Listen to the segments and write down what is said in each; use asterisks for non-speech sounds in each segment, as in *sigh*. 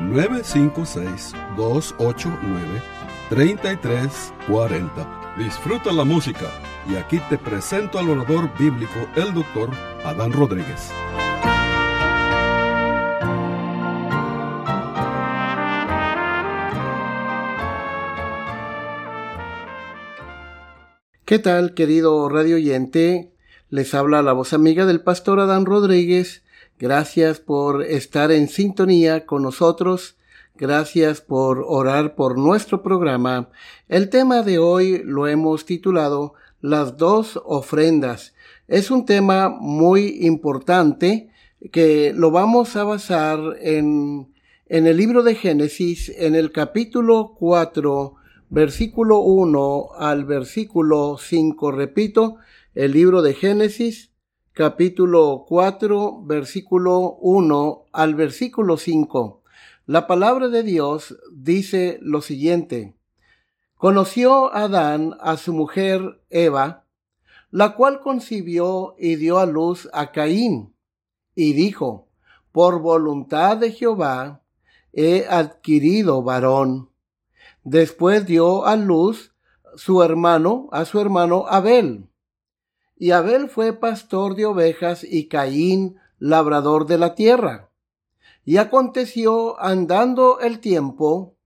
956-289-3340. Disfruta la música y aquí te presento al orador bíblico, el doctor Adán Rodríguez. ¿Qué tal, querido radio oyente? Les habla la voz amiga del pastor Adán Rodríguez. Gracias por estar en sintonía con nosotros. Gracias por orar por nuestro programa. El tema de hoy lo hemos titulado Las dos ofrendas. Es un tema muy importante que lo vamos a basar en, en el libro de Génesis, en el capítulo 4, versículo 1 al versículo 5. Repito, el libro de Génesis, capítulo 4, versículo 1 al versículo 5. La palabra de Dios dice lo siguiente. Conoció Adán a su mujer Eva, la cual concibió y dio a luz a Caín, y dijo, por voluntad de Jehová he adquirido varón. Después dio a luz su hermano, a su hermano Abel. Y Abel fue pastor de ovejas y Caín labrador de la tierra. Y aconteció andando el tiempo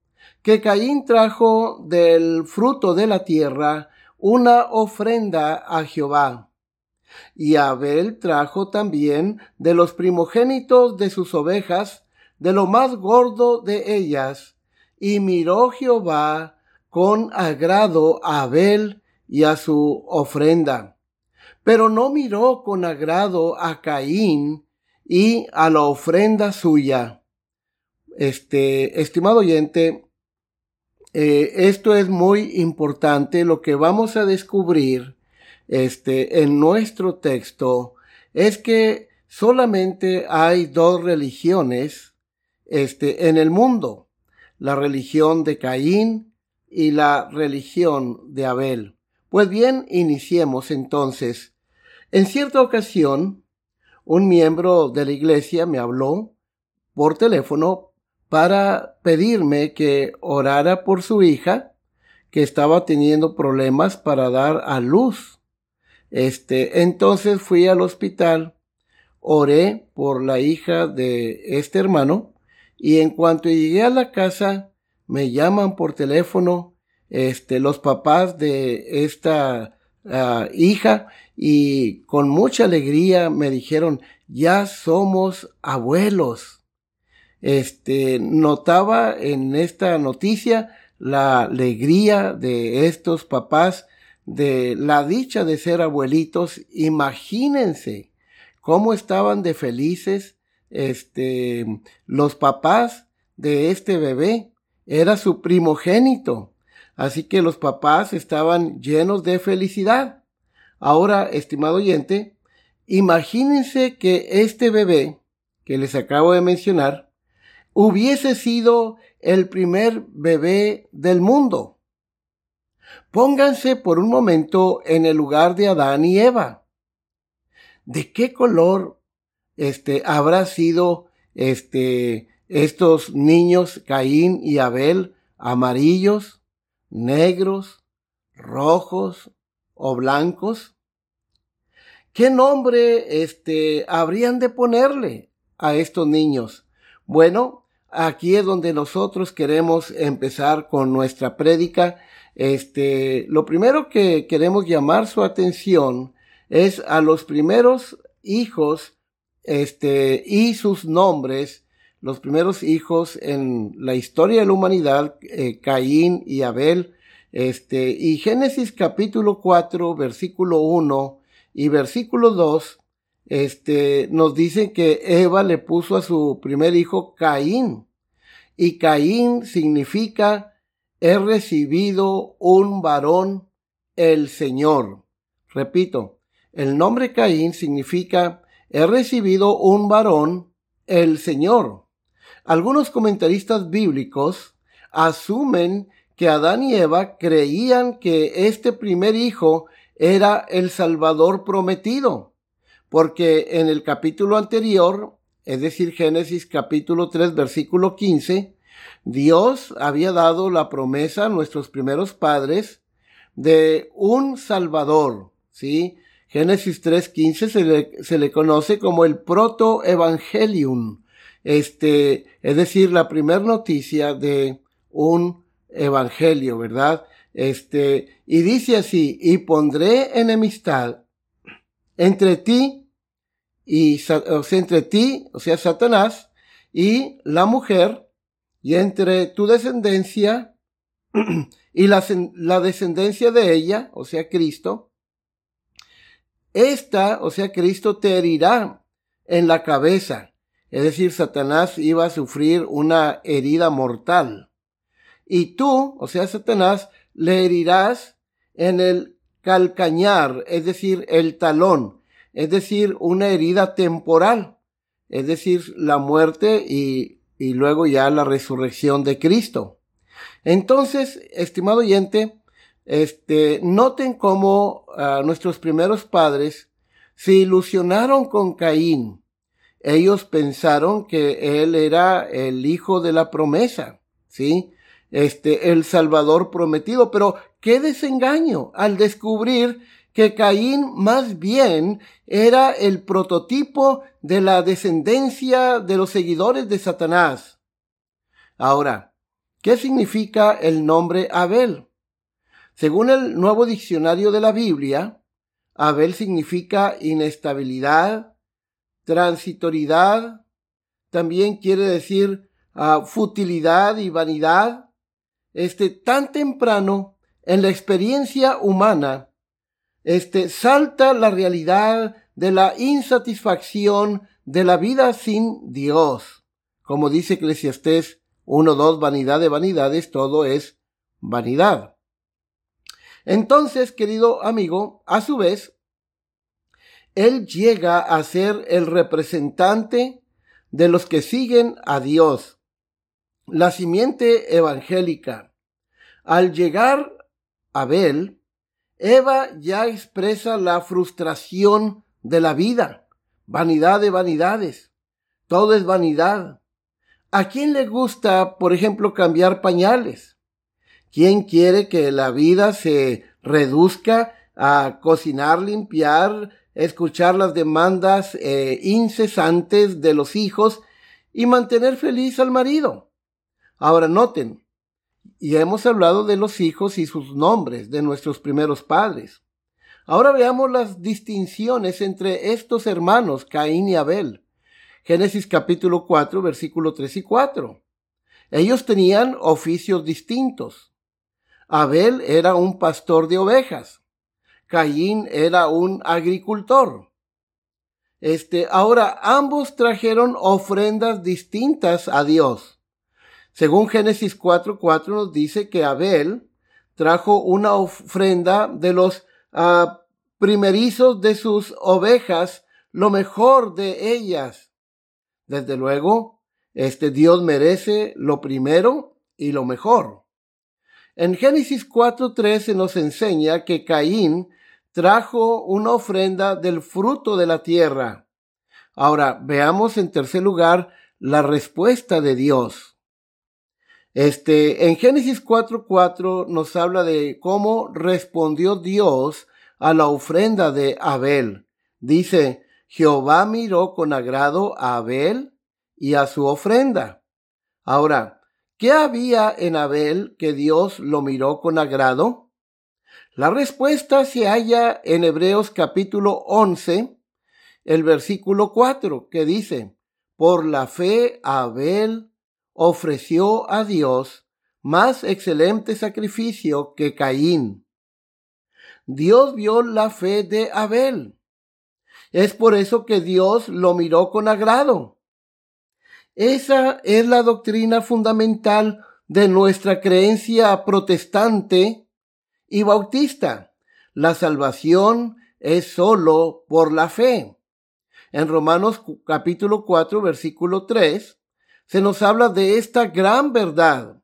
que Caín trajo del fruto de la tierra una ofrenda a Jehová. Y Abel trajo también de los primogénitos de sus ovejas, de lo más gordo de ellas, y miró Jehová con agrado a Abel y a su ofrenda. Pero no miró con agrado a Caín y a la ofrenda suya. Este, estimado oyente, eh, esto es muy importante. Lo que vamos a descubrir, este, en nuestro texto es que solamente hay dos religiones, este, en el mundo la religión de Caín y la religión de Abel. Pues bien, iniciemos entonces. En cierta ocasión, un miembro de la iglesia me habló por teléfono para pedirme que orara por su hija, que estaba teniendo problemas para dar a luz. Este, entonces fui al hospital, oré por la hija de este hermano, y en cuanto llegué a la casa, me llaman por teléfono, este, los papás de esta hija y con mucha alegría me dijeron, ya somos abuelos. Este, notaba en esta noticia la alegría de estos papás, de la dicha de ser abuelitos. Imagínense cómo estaban de felices este, los papás de este bebé. Era su primogénito. Así que los papás estaban llenos de felicidad. Ahora, estimado oyente, imagínense que este bebé que les acabo de mencionar hubiese sido el primer bebé del mundo. Pónganse por un momento en el lugar de Adán y Eva. ¿De qué color este, habrá sido este, estos niños Caín y Abel amarillos, negros, rojos o blancos? ¿Qué nombre este, habrían de ponerle a estos niños? Bueno, aquí es donde nosotros queremos empezar con nuestra prédica. Este, lo primero que queremos llamar su atención es a los primeros hijos este, y sus nombres, los primeros hijos en la historia de la humanidad, eh, Caín y Abel, este, y Génesis capítulo 4, versículo 1 y versículo 2, este, nos dicen que Eva le puso a su primer hijo Caín. y Caín significa he recibido un varón, el Señor. Repito, el nombre Caín significa he recibido un varón, el Señor. Algunos comentaristas bíblicos asumen que Adán y Eva creían que este primer hijo era el Salvador prometido, porque en el capítulo anterior, es decir, Génesis capítulo 3, versículo 15, Dios había dado la promesa a nuestros primeros padres de un Salvador, ¿sí? Génesis 3.15 se le, se le conoce como el proto-evangelium, este, es decir, la primera noticia de un evangelio, ¿verdad? Este, y dice así, y pondré enemistad entre ti y, o sea, entre ti, o sea, Satanás, y la mujer, y entre tu descendencia *clears throat* y la, la descendencia de ella, o sea, Cristo, esta, o sea, Cristo te herirá en la cabeza. Es decir, Satanás iba a sufrir una herida mortal. Y tú, o sea, Satanás, le herirás en el calcañar, es decir, el talón, es decir, una herida temporal, es decir, la muerte y, y luego ya la resurrección de Cristo. Entonces, estimado oyente, este, noten cómo uh, nuestros primeros padres se ilusionaron con Caín. Ellos pensaron que él era el hijo de la promesa, ¿sí? este, el Salvador prometido. Pero qué desengaño al descubrir que Caín más bien era el prototipo de la descendencia de los seguidores de Satanás. Ahora, ¿qué significa el nombre Abel? Según el nuevo diccionario de la Biblia, Abel significa inestabilidad, transitoriedad, también quiere decir uh, futilidad y vanidad, este, tan temprano en la experiencia humana, este, salta la realidad de la insatisfacción de la vida sin Dios. Como dice Eclesiastés 1.2, vanidad de vanidades, todo es vanidad. Entonces, querido amigo, a su vez, él llega a ser el representante de los que siguen a Dios la simiente evangélica. Al llegar Abel, Eva ya expresa la frustración de la vida, vanidad de vanidades. Todo es vanidad. ¿A quién le gusta, por ejemplo, cambiar pañales? ¿Quién quiere que la vida se reduzca a cocinar, limpiar, escuchar las demandas eh, incesantes de los hijos y mantener feliz al marido? Ahora noten, y hemos hablado de los hijos y sus nombres de nuestros primeros padres. Ahora veamos las distinciones entre estos hermanos, Caín y Abel. Génesis capítulo 4, versículo 3 y 4. Ellos tenían oficios distintos. Abel era un pastor de ovejas. Caín era un agricultor. Este, ahora ambos trajeron ofrendas distintas a Dios. Según Génesis 4:4 nos dice que Abel trajo una ofrenda de los uh, primerizos de sus ovejas, lo mejor de ellas. Desde luego, este Dios merece lo primero y lo mejor. En Génesis 4:13 nos enseña que Caín trajo una ofrenda del fruto de la tierra. Ahora, veamos en tercer lugar la respuesta de Dios. Este, en Génesis 4:4 nos habla de cómo respondió Dios a la ofrenda de Abel. Dice, Jehová miró con agrado a Abel y a su ofrenda. Ahora, ¿qué había en Abel que Dios lo miró con agrado? La respuesta se halla en Hebreos capítulo 11, el versículo 4, que dice, por la fe Abel ofreció a Dios más excelente sacrificio que Caín. Dios vio la fe de Abel. Es por eso que Dios lo miró con agrado. Esa es la doctrina fundamental de nuestra creencia protestante y bautista. La salvación es solo por la fe. En Romanos capítulo 4, versículo 3, se nos habla de esta gran verdad.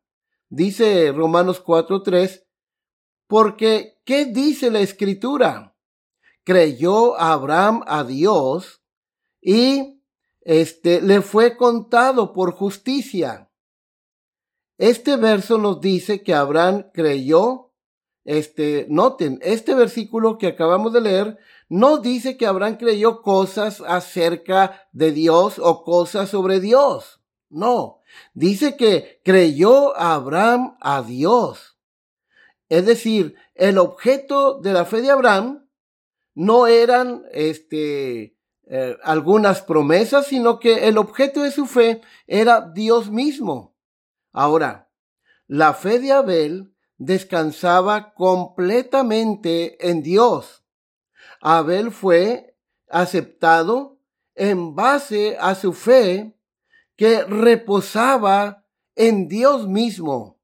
Dice Romanos 4, 3, porque ¿qué dice la escritura? Creyó Abraham a Dios y este le fue contado por justicia. Este verso nos dice que Abraham creyó este, noten, este versículo que acabamos de leer no dice que Abraham creyó cosas acerca de Dios o cosas sobre Dios. No, dice que creyó Abraham a Dios. Es decir, el objeto de la fe de Abraham no eran este, eh, algunas promesas, sino que el objeto de su fe era Dios mismo. Ahora, la fe de Abel descansaba completamente en Dios. Abel fue aceptado en base a su fe que reposaba en Dios mismo.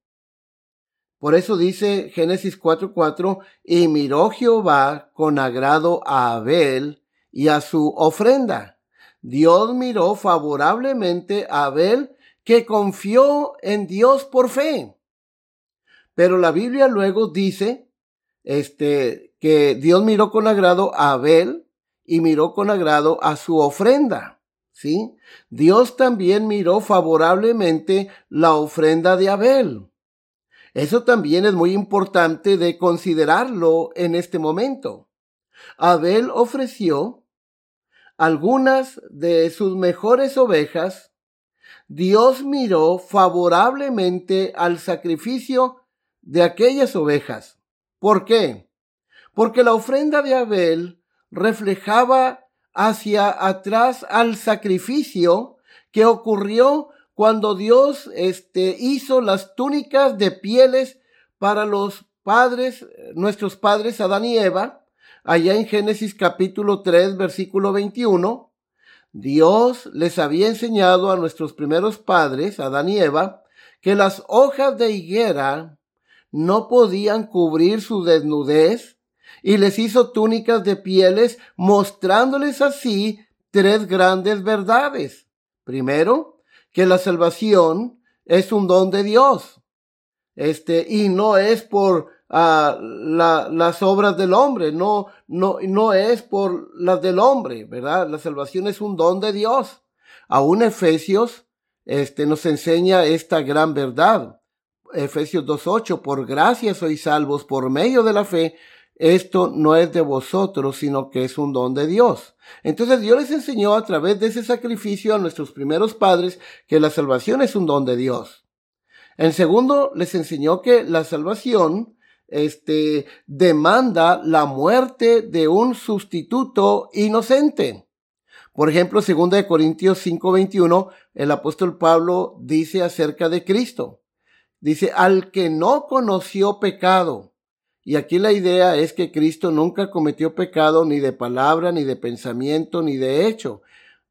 Por eso dice Génesis 4:4, y miró Jehová con agrado a Abel y a su ofrenda. Dios miró favorablemente a Abel que confió en Dios por fe. Pero la Biblia luego dice, este, que Dios miró con agrado a Abel y miró con agrado a su ofrenda. ¿Sí? Dios también miró favorablemente la ofrenda de Abel. Eso también es muy importante de considerarlo en este momento. Abel ofreció algunas de sus mejores ovejas. Dios miró favorablemente al sacrificio de aquellas ovejas. ¿Por qué? Porque la ofrenda de Abel reflejaba hacia atrás al sacrificio que ocurrió cuando Dios este, hizo las túnicas de pieles para los padres, nuestros padres Adán y Eva, allá en Génesis capítulo 3, versículo 21, Dios les había enseñado a nuestros primeros padres, Adán y Eva, que las hojas de higuera no podían cubrir su desnudez y les hizo túnicas de pieles, mostrándoles así tres grandes verdades. Primero, que la salvación es un don de Dios. Este, y no es por uh, la, las obras del hombre, no, no, no es por las del hombre, ¿verdad? La salvación es un don de Dios. Aún Efesios, este, nos enseña esta gran verdad. Efesios 2.8, por gracia sois salvos por medio de la fe. Esto no es de vosotros, sino que es un don de Dios. Entonces Dios les enseñó a través de ese sacrificio a nuestros primeros padres que la salvación es un don de Dios. En segundo, les enseñó que la salvación este, demanda la muerte de un sustituto inocente. Por ejemplo, 2 Corintios 5:21, el apóstol Pablo dice acerca de Cristo. Dice, al que no conoció pecado. Y aquí la idea es que Cristo nunca cometió pecado ni de palabra, ni de pensamiento, ni de hecho.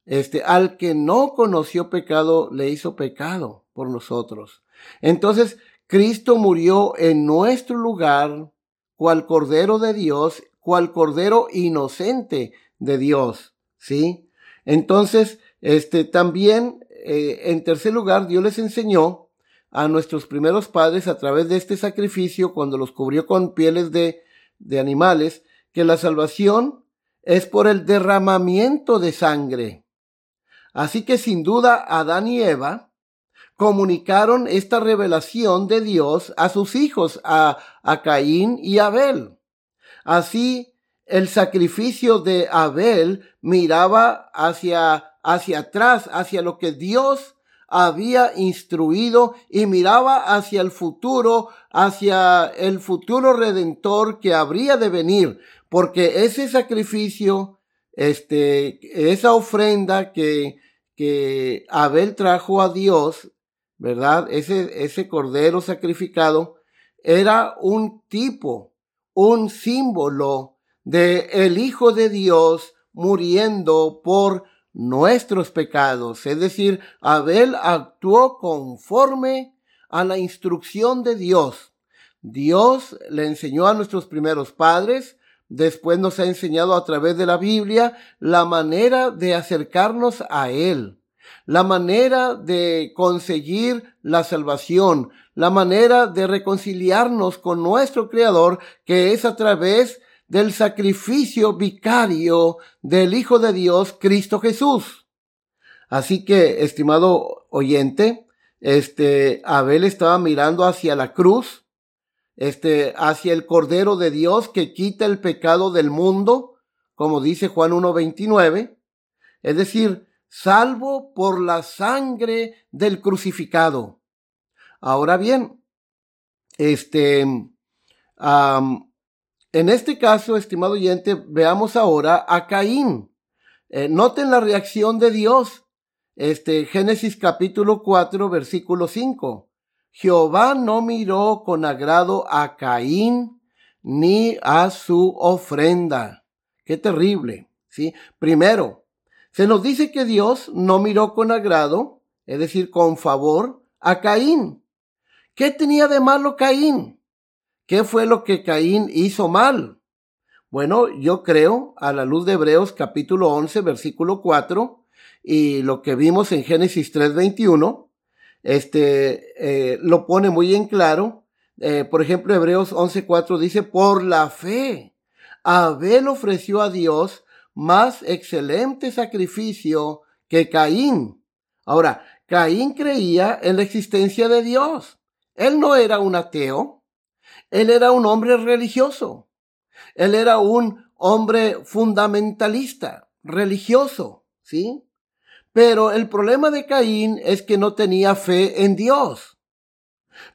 Este, al que no conoció pecado, le hizo pecado por nosotros. Entonces, Cristo murió en nuestro lugar, cual Cordero de Dios, cual Cordero inocente de Dios. ¿Sí? Entonces, este, también, eh, en tercer lugar, Dios les enseñó a nuestros primeros padres a través de este sacrificio cuando los cubrió con pieles de, de animales, que la salvación es por el derramamiento de sangre. Así que sin duda Adán y Eva comunicaron esta revelación de Dios a sus hijos, a, a Caín y Abel. Así, el sacrificio de Abel miraba hacia, hacia atrás, hacia lo que Dios había instruido y miraba hacia el futuro, hacia el futuro redentor que habría de venir, porque ese sacrificio, este, esa ofrenda que, que Abel trajo a Dios, ¿verdad? Ese, ese cordero sacrificado era un tipo, un símbolo de el Hijo de Dios muriendo por nuestros pecados. Es decir, Abel actuó conforme a la instrucción de Dios. Dios le enseñó a nuestros primeros padres, después nos ha enseñado a través de la Biblia la manera de acercarnos a Él, la manera de conseguir la salvación, la manera de reconciliarnos con nuestro Creador, que es a través del sacrificio vicario del Hijo de Dios, Cristo Jesús. Así que, estimado oyente, este, Abel estaba mirando hacia la cruz, este, hacia el Cordero de Dios que quita el pecado del mundo, como dice Juan 1.29, es decir, salvo por la sangre del crucificado. Ahora bien, este, en este caso, estimado oyente, veamos ahora a Caín. Eh, noten la reacción de Dios. Este, Génesis capítulo 4, versículo 5. Jehová no miró con agrado a Caín ni a su ofrenda. Qué terrible, ¿sí? Primero, se nos dice que Dios no miró con agrado, es decir, con favor, a Caín. ¿Qué tenía de malo Caín? ¿Qué fue lo que Caín hizo mal? Bueno, yo creo, a la luz de Hebreos capítulo 11, versículo 4, y lo que vimos en Génesis 3, este, eh, lo pone muy en claro. Eh, por ejemplo, Hebreos 11, 4 dice, por la fe, Abel ofreció a Dios más excelente sacrificio que Caín. Ahora, Caín creía en la existencia de Dios. Él no era un ateo. Él era un hombre religioso. Él era un hombre fundamentalista, religioso, ¿sí? Pero el problema de Caín es que no tenía fe en Dios.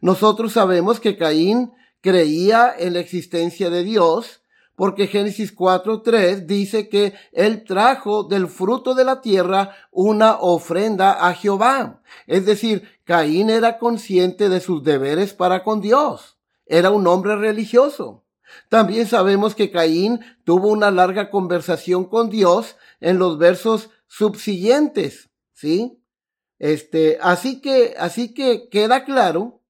Nosotros sabemos que Caín creía en la existencia de Dios, porque Génesis 4.3 dice que él trajo del fruto de la tierra una ofrenda a Jehová. Es decir, Caín era consciente de sus deberes para con Dios era un hombre religioso. También sabemos que Caín tuvo una larga conversación con Dios en los versos subsiguientes, ¿sí? Este, así que, así que queda claro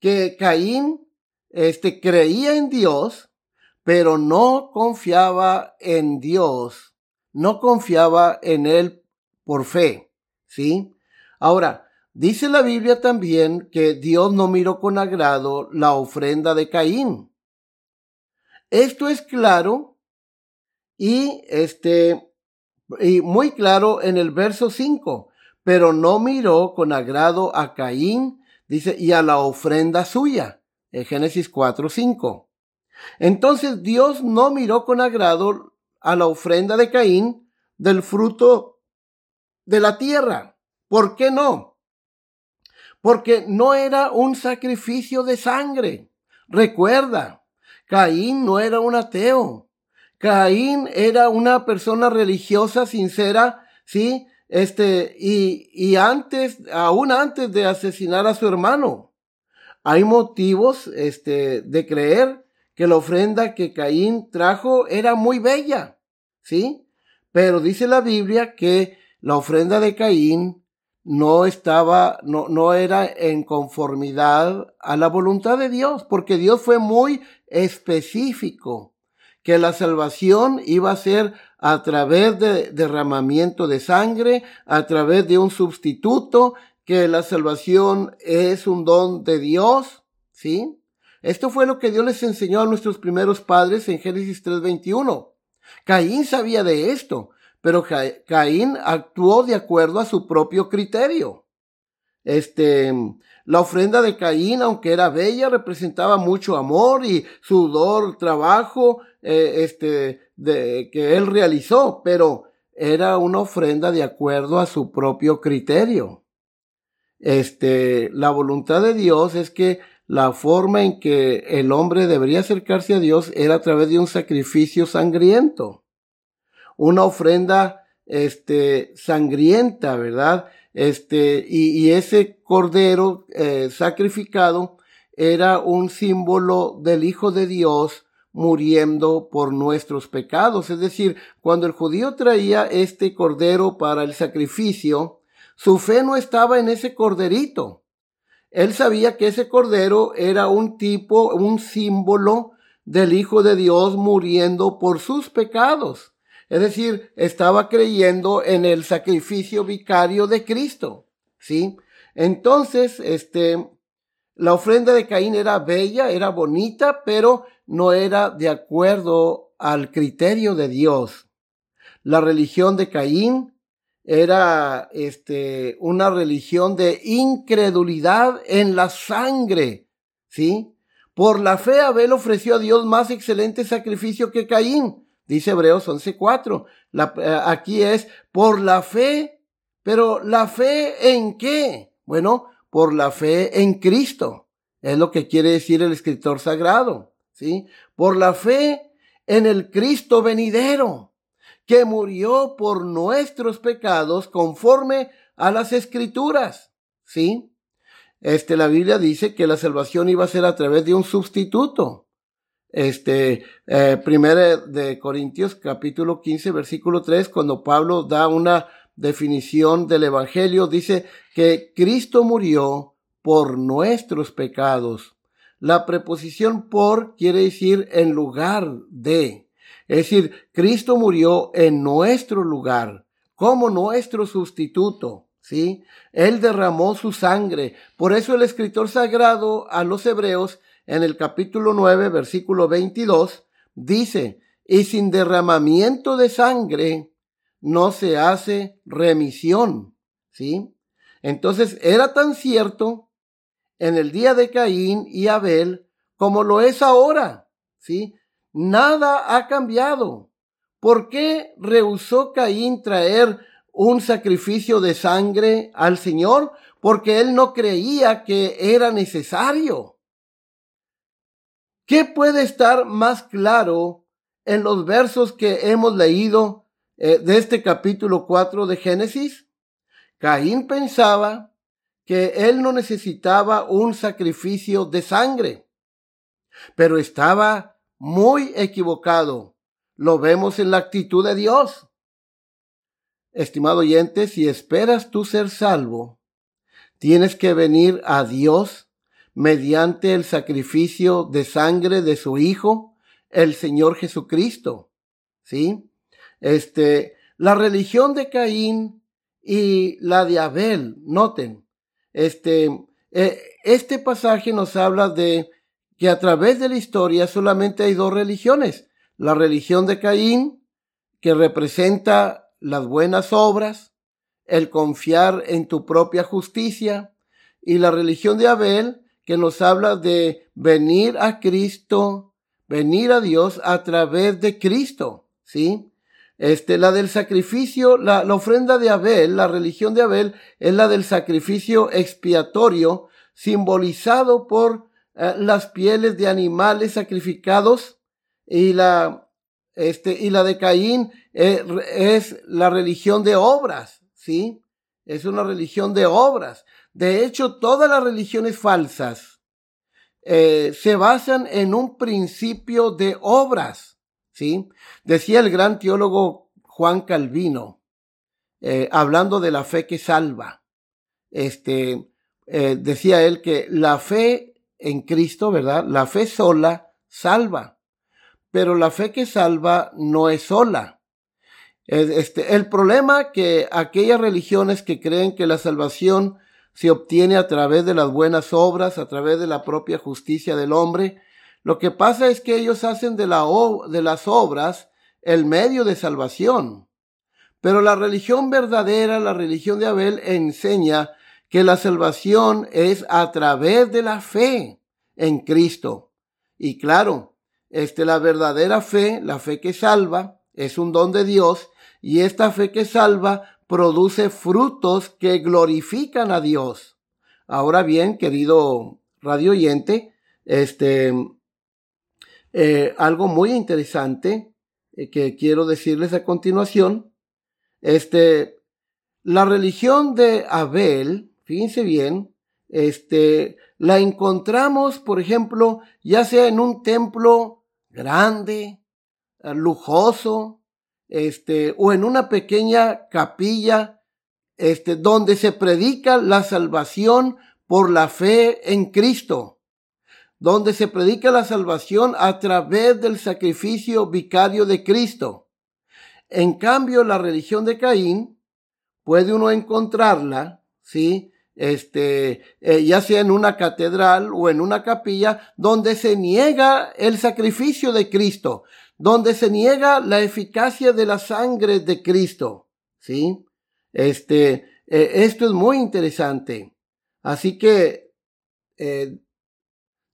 que Caín, este, creía en Dios, pero no confiaba en Dios, no confiaba en él por fe, ¿sí? Ahora, Dice la Biblia también que Dios no miró con agrado la ofrenda de Caín. Esto es claro y este y muy claro en el verso 5, pero no miró con agrado a Caín, dice, y a la ofrenda suya, en Génesis 4, 5. Entonces Dios no miró con agrado a la ofrenda de Caín del fruto de la tierra. ¿Por qué no? Porque no era un sacrificio de sangre. Recuerda, Caín no era un ateo. Caín era una persona religiosa, sincera, sí, este, y, y antes, aún antes de asesinar a su hermano. Hay motivos, este, de creer que la ofrenda que Caín trajo era muy bella, sí, pero dice la Biblia que la ofrenda de Caín no estaba, no, no era en conformidad a la voluntad de Dios, porque Dios fue muy específico, que la salvación iba a ser a través de derramamiento de sangre, a través de un sustituto, que la salvación es un don de Dios, ¿sí? Esto fue lo que Dios les enseñó a nuestros primeros padres en Génesis 3:21. Caín sabía de esto, pero Caín actuó de acuerdo a su propio criterio. Este, la ofrenda de Caín, aunque era bella, representaba mucho amor y sudor, trabajo, eh, este, que él realizó, pero era una ofrenda de acuerdo a su propio criterio. Este, la voluntad de Dios es que la forma en que el hombre debería acercarse a Dios era a través de un sacrificio sangriento una ofrenda este, sangrienta, ¿verdad? Este, y, ese cordero eh, sacrificado era un símbolo del Hijo de Dios muriendo por nuestros pecados. Es decir, cuando el judío traía este cordero para el sacrificio, su fe no estaba en ese corderito. Él sabía que ese cordero era un tipo, un símbolo del Hijo de Dios muriendo por sus pecados. Es decir, estaba creyendo en el sacrificio vicario de Cristo. ¿Sí? Entonces, este, la ofrenda de Caín era bella, era bonita, pero no era de acuerdo al criterio de Dios. La religión de Caín era este, una religión de incredulidad en la sangre, ¿sí? Por la fe Abel ofreció a Dios más excelente sacrificio que Caín, dice Hebreos 11:4. Eh, aquí es por la fe, pero la fe en qué? Bueno, por la fe en Cristo. Es lo que quiere decir el escritor sagrado, ¿sí? Por la fe en el Cristo venidero, que murió por nuestros pecados conforme a las escrituras, ¿sí? Este, la Biblia dice que la salvación iba a ser a través de un sustituto. Este, eh, primera de Corintios capítulo 15 versículo 3, cuando Pablo da una definición del Evangelio, dice que Cristo murió por nuestros pecados. La preposición por quiere decir en lugar de. Es decir, Cristo murió en nuestro lugar, como nuestro sustituto. ¿Sí? Él derramó su sangre. Por eso el escritor sagrado a los hebreos en el capítulo 9, versículo 22, dice, y sin derramamiento de sangre no se hace remisión, ¿sí? Entonces era tan cierto en el día de Caín y Abel como lo es ahora, ¿sí? Nada ha cambiado. ¿Por qué rehusó Caín traer un sacrificio de sangre al Señor? Porque él no creía que era necesario. ¿Qué puede estar más claro en los versos que hemos leído eh, de este capítulo 4 de Génesis, Caín pensaba que él no necesitaba un sacrificio de sangre, pero estaba muy equivocado. Lo vemos en la actitud de Dios. Estimado oyente, si esperas tú ser salvo, tienes que venir a Dios mediante el sacrificio de sangre de su Hijo, el Señor Jesucristo. ¿Sí? Este, la religión de Caín y la de Abel, noten, este, eh, este pasaje nos habla de que a través de la historia solamente hay dos religiones. La religión de Caín, que representa las buenas obras, el confiar en tu propia justicia, y la religión de Abel, que nos habla de venir a Cristo, venir a Dios a través de Cristo, ¿sí? Este, la del sacrificio, la, ofrenda de Abel, la religión de Abel, es la del sacrificio expiatorio, simbolizado por eh, las pieles de animales sacrificados, y la, este, y la de Caín eh, es la religión de obras, ¿sí? Es una religión de obras. De hecho, todas las religiones falsas eh, se basan en un principio de obras. ¿sí? Decía el gran teólogo Juan Calvino, eh, hablando de la fe que salva, este, eh, decía él que la fe en Cristo, ¿verdad? La fe sola salva, pero la fe que salva no es sola. Este, el problema que aquellas religiones que creen que la salvación se obtiene a través de las buenas obras, a través de la propia justicia del hombre, lo que pasa es que ellos hacen de, la, de las obras el medio de salvación. Pero la religión verdadera, la religión de Abel, enseña que la salvación es a través de la fe en Cristo. Y claro, este, la verdadera fe, la fe que salva, es un don de Dios y esta fe que salva produce frutos que glorifican a Dios. Ahora bien, querido radio oyente, este, eh, algo muy interesante eh, que quiero decirles a continuación. Este, la religión de Abel, fíjense bien, este, la encontramos, por ejemplo, ya sea en un templo grande, lujoso, este, o en una pequeña capilla, este, donde se predica la salvación por la fe en Cristo, donde se predica la salvación a través del sacrificio vicario de Cristo. En cambio, la religión de Caín puede uno encontrarla, ¿sí? Este, eh, ya sea en una catedral o en una capilla, donde se niega el sacrificio de Cristo, donde se niega la eficacia de la sangre de Cristo, ¿sí? Este, eh, esto es muy interesante. Así que, eh,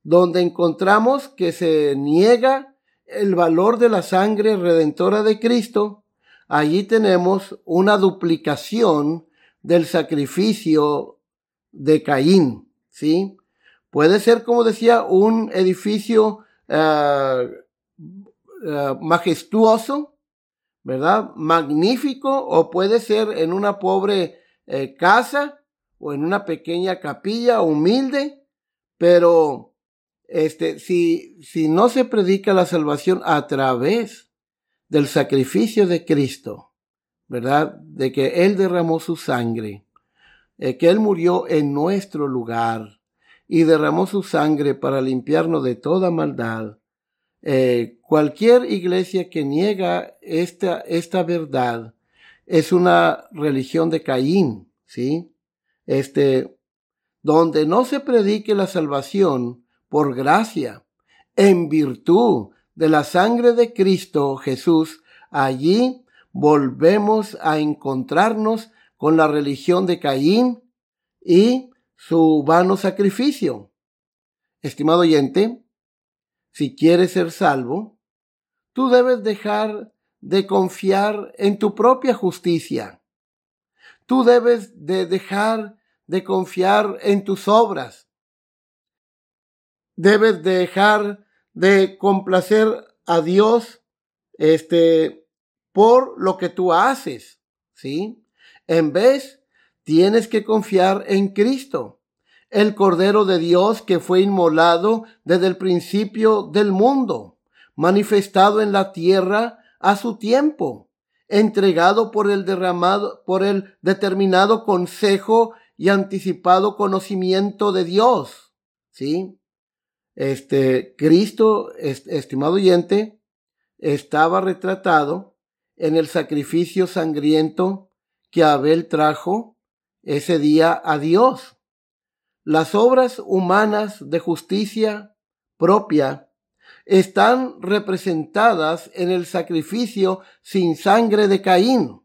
donde encontramos que se niega el valor de la sangre redentora de Cristo, allí tenemos una duplicación del sacrificio de Caín, ¿sí? Puede ser, como decía, un edificio uh, uh, majestuoso, ¿verdad? Magnífico, o puede ser en una pobre eh, casa o en una pequeña capilla humilde, pero este, si, si no se predica la salvación a través del sacrificio de Cristo, ¿verdad? De que Él derramó su sangre, eh, que Él murió en nuestro lugar y derramó su sangre para limpiarnos de toda maldad. Eh, cualquier iglesia que niega esta, esta verdad es una religión de Caín, ¿sí? Este, donde no se predique la salvación por gracia, en virtud de la sangre de Cristo Jesús, allí volvemos a encontrarnos con la religión de Caín y su vano sacrificio. Estimado oyente, si quieres ser salvo, tú debes dejar de confiar en tu propia justicia. Tú debes de dejar de confiar en tus obras. Debes dejar de complacer a Dios este por lo que tú haces, ¿sí? En vez, tienes que confiar en Cristo, el Cordero de Dios que fue inmolado desde el principio del mundo, manifestado en la tierra a su tiempo, entregado por el derramado, por el determinado consejo y anticipado conocimiento de Dios. ¿Sí? Este, Cristo, estimado oyente, estaba retratado en el sacrificio sangriento que Abel trajo ese día a Dios. Las obras humanas de justicia propia están representadas en el sacrificio sin sangre de Caín.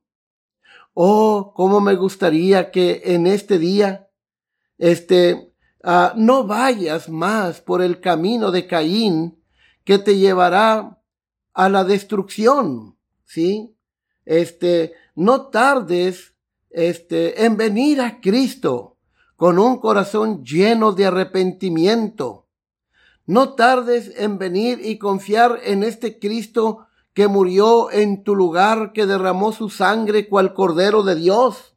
Oh, cómo me gustaría que en este día, este, uh, no vayas más por el camino de Caín que te llevará a la destrucción, ¿sí? Este, no tardes este, en venir a Cristo con un corazón lleno de arrepentimiento. No tardes en venir y confiar en este Cristo que murió en tu lugar, que derramó su sangre cual Cordero de Dios.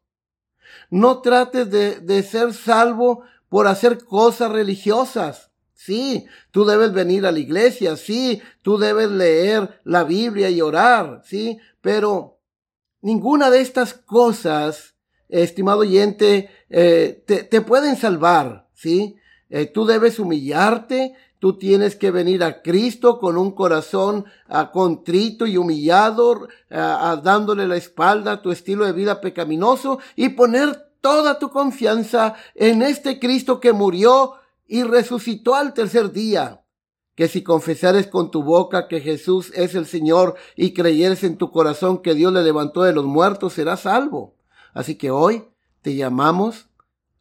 No trates de, de ser salvo por hacer cosas religiosas. Sí, tú debes venir a la iglesia, sí, tú debes leer la Biblia y orar, sí, pero Ninguna de estas cosas, estimado oyente, eh, te, pueden salvar, ¿sí? Eh, tú debes humillarte, tú tienes que venir a Cristo con un corazón ah, contrito y humillado, ah, ah, dándole la espalda a tu estilo de vida pecaminoso y poner toda tu confianza en este Cristo que murió y resucitó al tercer día que si confesares con tu boca que Jesús es el Señor y creyeres en tu corazón que Dios le levantó de los muertos, serás salvo. Así que hoy te llamamos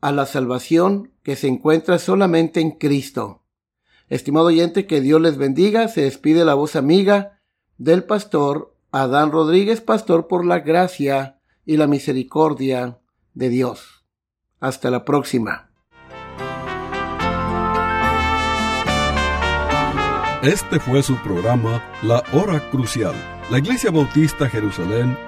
a la salvación que se encuentra solamente en Cristo. Estimado oyente, que Dios les bendiga. Se despide la voz amiga del pastor Adán Rodríguez, pastor por la gracia y la misericordia de Dios. Hasta la próxima. Este fue su programa La Hora Crucial. La Iglesia Bautista Jerusalén